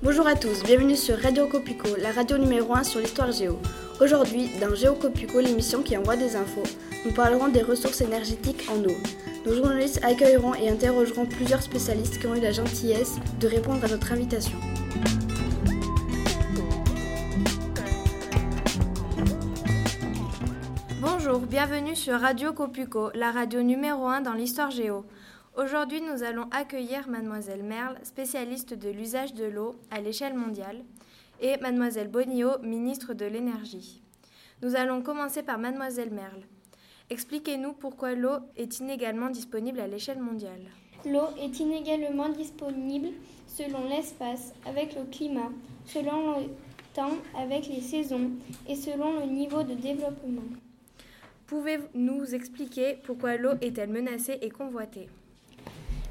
Bonjour à tous, bienvenue sur Radio Copico, la radio numéro 1 sur l'histoire géo. Aujourd'hui, dans Géocopico, l'émission qui envoie des infos, nous parlerons des ressources énergétiques en eau. Nos journalistes accueilleront et interrogeront plusieurs spécialistes qui ont eu la gentillesse de répondre à notre invitation. Bonjour, bienvenue sur Radio Copuco, la radio numéro 1 dans l'histoire géo. Aujourd'hui, nous allons accueillir Mademoiselle Merle, spécialiste de l'usage de l'eau à l'échelle mondiale, et Mademoiselle Bonio, ministre de l'Énergie. Nous allons commencer par Mademoiselle Merle. Expliquez-nous pourquoi l'eau est inégalement disponible à l'échelle mondiale. L'eau est inégalement disponible selon l'espace, avec le climat, selon le temps, avec les saisons et selon le niveau de développement. Pouvez-vous nous expliquer pourquoi l'eau est-elle menacée et convoitée?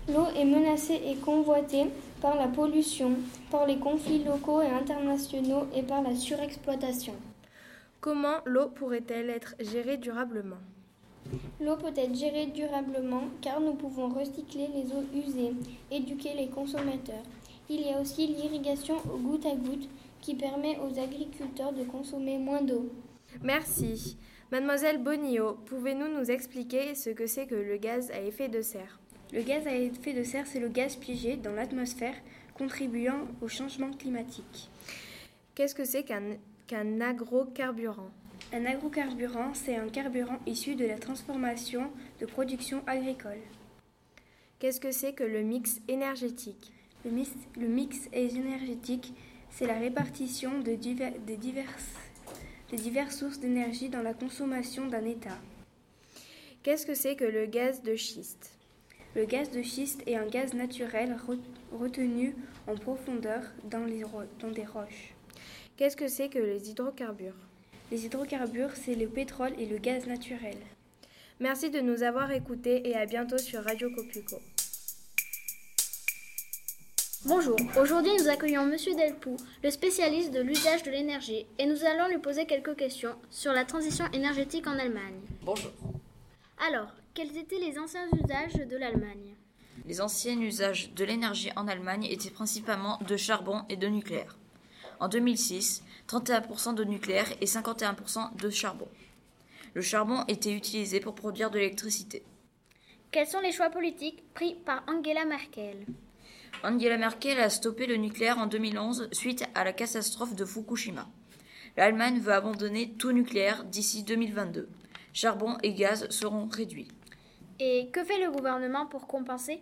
L'eau est menacée et convoitée par la pollution, par les conflits locaux et internationaux et par la surexploitation. Comment l'eau pourrait-elle être gérée durablement? L'eau peut être gérée durablement car nous pouvons recycler les eaux usées, éduquer les consommateurs. Il y a aussi l'irrigation au goutte à goutte qui permet aux agriculteurs de consommer moins d'eau. Merci. Mademoiselle Bonio, pouvez-vous nous expliquer ce que c'est que le gaz à effet de serre? Le gaz à effet de serre, c'est le gaz pigé dans l'atmosphère contribuant au changement climatique. Qu'est-ce que c'est qu'un agrocarburant? Un agrocarburant, c'est un carburant issu de la transformation de production agricole. Qu'est-ce que c'est que le mix énergétique? Le mix, le mix énergétique, c'est la répartition de, de diverses sources d'énergie dans la consommation d'un État. Qu'est-ce que c'est que le gaz de schiste? Le gaz de schiste est un gaz naturel retenu en profondeur dans, les dans des roches. Qu'est-ce que c'est que les hydrocarbures? Les hydrocarbures, c'est le pétrole et le gaz naturel. Merci de nous avoir écoutés et à bientôt sur Radio Copuco. Bonjour, aujourd'hui nous accueillons Monsieur Delpoux, le spécialiste de l'usage de l'énergie, et nous allons lui poser quelques questions sur la transition énergétique en Allemagne. Bonjour. Alors, quels étaient les anciens usages de l'Allemagne Les anciens usages de l'énergie en Allemagne étaient principalement de charbon et de nucléaire. En 2006, 31% de nucléaire et 51% de charbon. Le charbon était utilisé pour produire de l'électricité. Quels sont les choix politiques pris par Angela Merkel? Angela Merkel a stoppé le nucléaire en 2011 suite à la catastrophe de Fukushima. L'Allemagne veut abandonner tout nucléaire d'ici 2022. Charbon et gaz seront réduits. Et que fait le gouvernement pour compenser?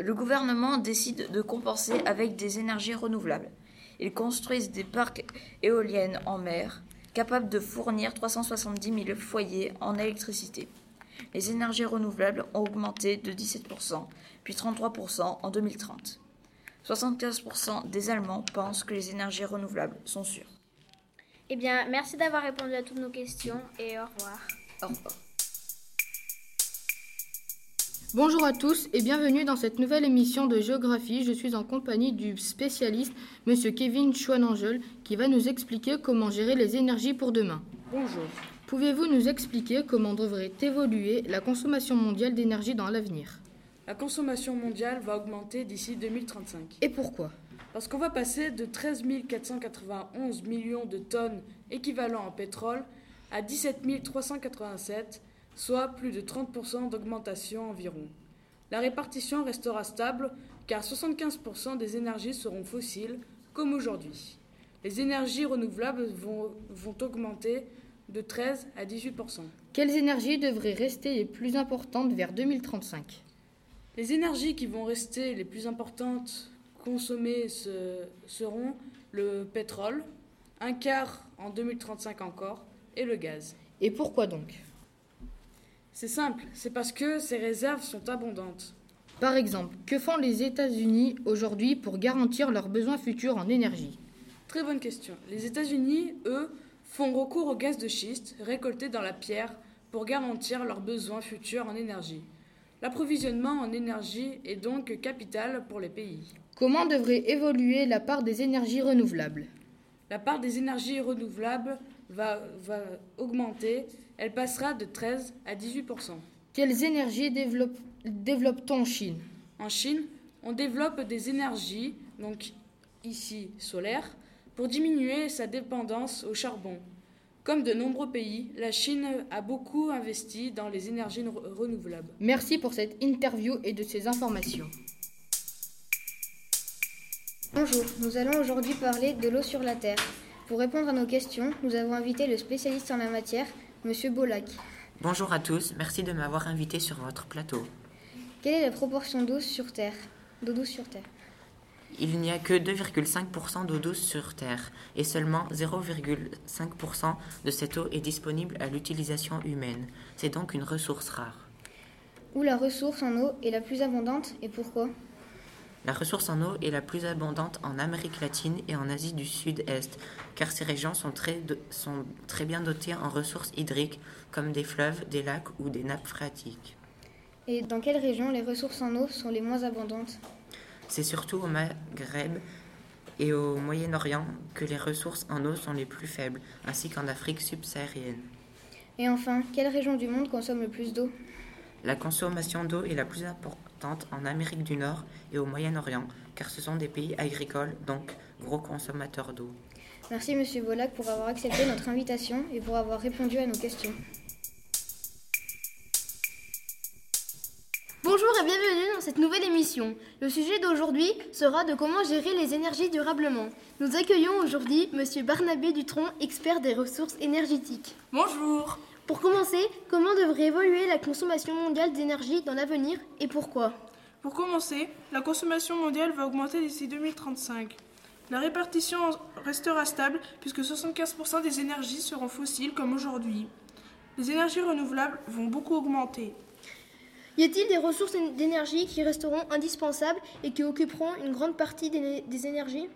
Le gouvernement décide de compenser avec des énergies renouvelables. Ils construisent des parcs éoliennes en mer capables de fournir 370 000 foyers en électricité. Les énergies renouvelables ont augmenté de 17%, puis 33% en 2030. 75% des Allemands pensent que les énergies renouvelables sont sûres. Eh bien, merci d'avoir répondu à toutes nos questions et au revoir. Au revoir. Bonjour à tous et bienvenue dans cette nouvelle émission de géographie. Je suis en compagnie du spécialiste Monsieur Kevin Chouanangel qui va nous expliquer comment gérer les énergies pour demain. Bonjour. Pouvez-vous nous expliquer comment devrait évoluer la consommation mondiale d'énergie dans l'avenir? La consommation mondiale va augmenter d'ici 2035. Et pourquoi? Parce qu'on va passer de 13 491 millions de tonnes équivalent en pétrole à 17 387 soit plus de 30% d'augmentation environ. La répartition restera stable car 75% des énergies seront fossiles comme aujourd'hui. Les énergies renouvelables vont, vont augmenter de 13 à 18%. Quelles énergies devraient rester les plus importantes vers 2035 Les énergies qui vont rester les plus importantes consommées seront le pétrole, un quart en 2035 encore, et le gaz. Et pourquoi donc? C'est simple, c'est parce que ces réserves sont abondantes. Par exemple, que font les États-Unis aujourd'hui pour garantir leurs besoins futurs en énergie? Très bonne question. Les États-Unis, eux, font recours au gaz de schiste récolté dans la pierre pour garantir leurs besoins futurs en énergie. L'approvisionnement en énergie est donc capital pour les pays. Comment devrait évoluer la part des énergies renouvelables? La part des énergies renouvelables va, va augmenter elle passera de 13 à 18 Quelles énergies développe-t-on en Chine? En Chine, on développe des énergies, donc ici solaire, pour diminuer sa dépendance au charbon. Comme de nombreux pays, la Chine a beaucoup investi dans les énergies renouvelables. Merci pour cette interview et de ces informations. Bonjour, nous allons aujourd'hui parler de l'eau sur la Terre. Pour répondre à nos questions, nous avons invité le spécialiste en la matière, Monsieur Bolac. Bonjour à tous, merci de m'avoir invité sur votre plateau. Quelle est la proportion d'eau sur Terre D'eau douce sur Terre? Il n'y a que 2,5% d'eau douce sur Terre et seulement 0,5% de cette eau est disponible à l'utilisation humaine. C'est donc une ressource rare. Où la ressource en eau est la plus abondante et pourquoi? La ressource en eau est la plus abondante en Amérique latine et en Asie du Sud-Est, car ces régions sont très, sont très bien dotées en ressources hydriques, comme des fleuves, des lacs ou des nappes phréatiques. Et dans quelles régions les ressources en eau sont les moins abondantes? C'est surtout au Maghreb et au Moyen-Orient que les ressources en eau sont les plus faibles, ainsi qu'en Afrique subsaharienne. Et enfin, quelle région du monde consomme le plus d'eau? La consommation d'eau est la plus importante en Amérique du Nord et au Moyen-Orient, car ce sont des pays agricoles, donc gros consommateurs d'eau. Merci Monsieur Bolac pour avoir accepté notre invitation et pour avoir répondu à nos questions. Bonjour et bienvenue dans cette nouvelle émission. Le sujet d'aujourd'hui sera de comment gérer les énergies durablement. Nous accueillons aujourd'hui Monsieur Barnabé Dutron, expert des ressources énergétiques. Bonjour. Pour commencer, comment devrait évoluer la consommation mondiale d'énergie dans l'avenir et pourquoi? Pour commencer, la consommation mondiale va augmenter d'ici 2035. La répartition restera stable puisque 75% des énergies seront fossiles comme aujourd'hui. Les énergies renouvelables vont beaucoup augmenter. Y a-t-il des ressources d'énergie qui resteront indispensables et qui occuperont une grande partie des, énergies?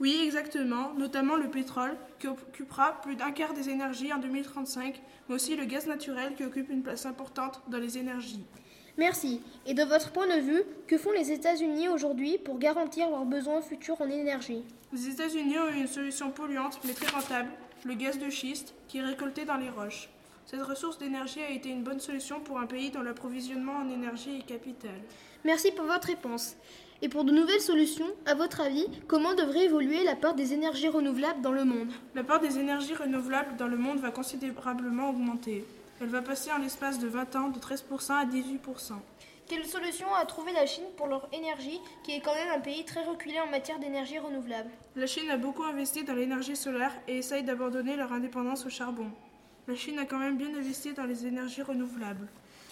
Oui, exactement, notamment le pétrole, qui occupera plus d'un quart des énergies en 2035, mais aussi le gaz naturel qui occupe une place importante dans les énergies. Merci. Et de votre point de vue, que font les États-Unis aujourd'hui pour garantir leurs besoins futurs en énergie? Les États-Unis ont une solution polluante mais très rentable, le gaz de schiste, qui est récolté dans les roches. Cette ressource d'énergie a été une bonne solution pour un pays dont l'approvisionnement en énergie est capital. Merci pour votre réponse. Et pour de nouvelles solutions, à votre avis, comment devrait évoluer la part des énergies renouvelables dans le monde? La part des énergies renouvelables dans le monde va considérablement augmenter. Elle va passer en l'espace de 20 ans de 13% à 18%. Quelle solution a trouvé la Chine pour leur énergie, qui est quand même un pays très reculé en matière d'énergie renouvelable? La Chine a beaucoup investi dans l'énergie solaire et essaye d'abandonner leur indépendance au charbon. La Chine a quand même bien investi dans les énergies renouvelables.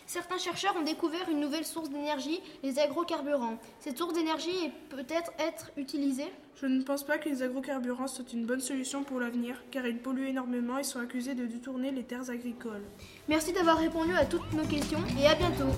Certains chercheurs ont découvert une nouvelle source d'énergie, les agrocarburants. Cette source d'énergie peut être être utilisée? Je ne pense pas que les agrocarburants soient une bonne solution pour l'avenir, car ils polluent énormément et sont accusés de détourner les terres agricoles. Merci d'avoir répondu à toutes nos questions et à bientôt.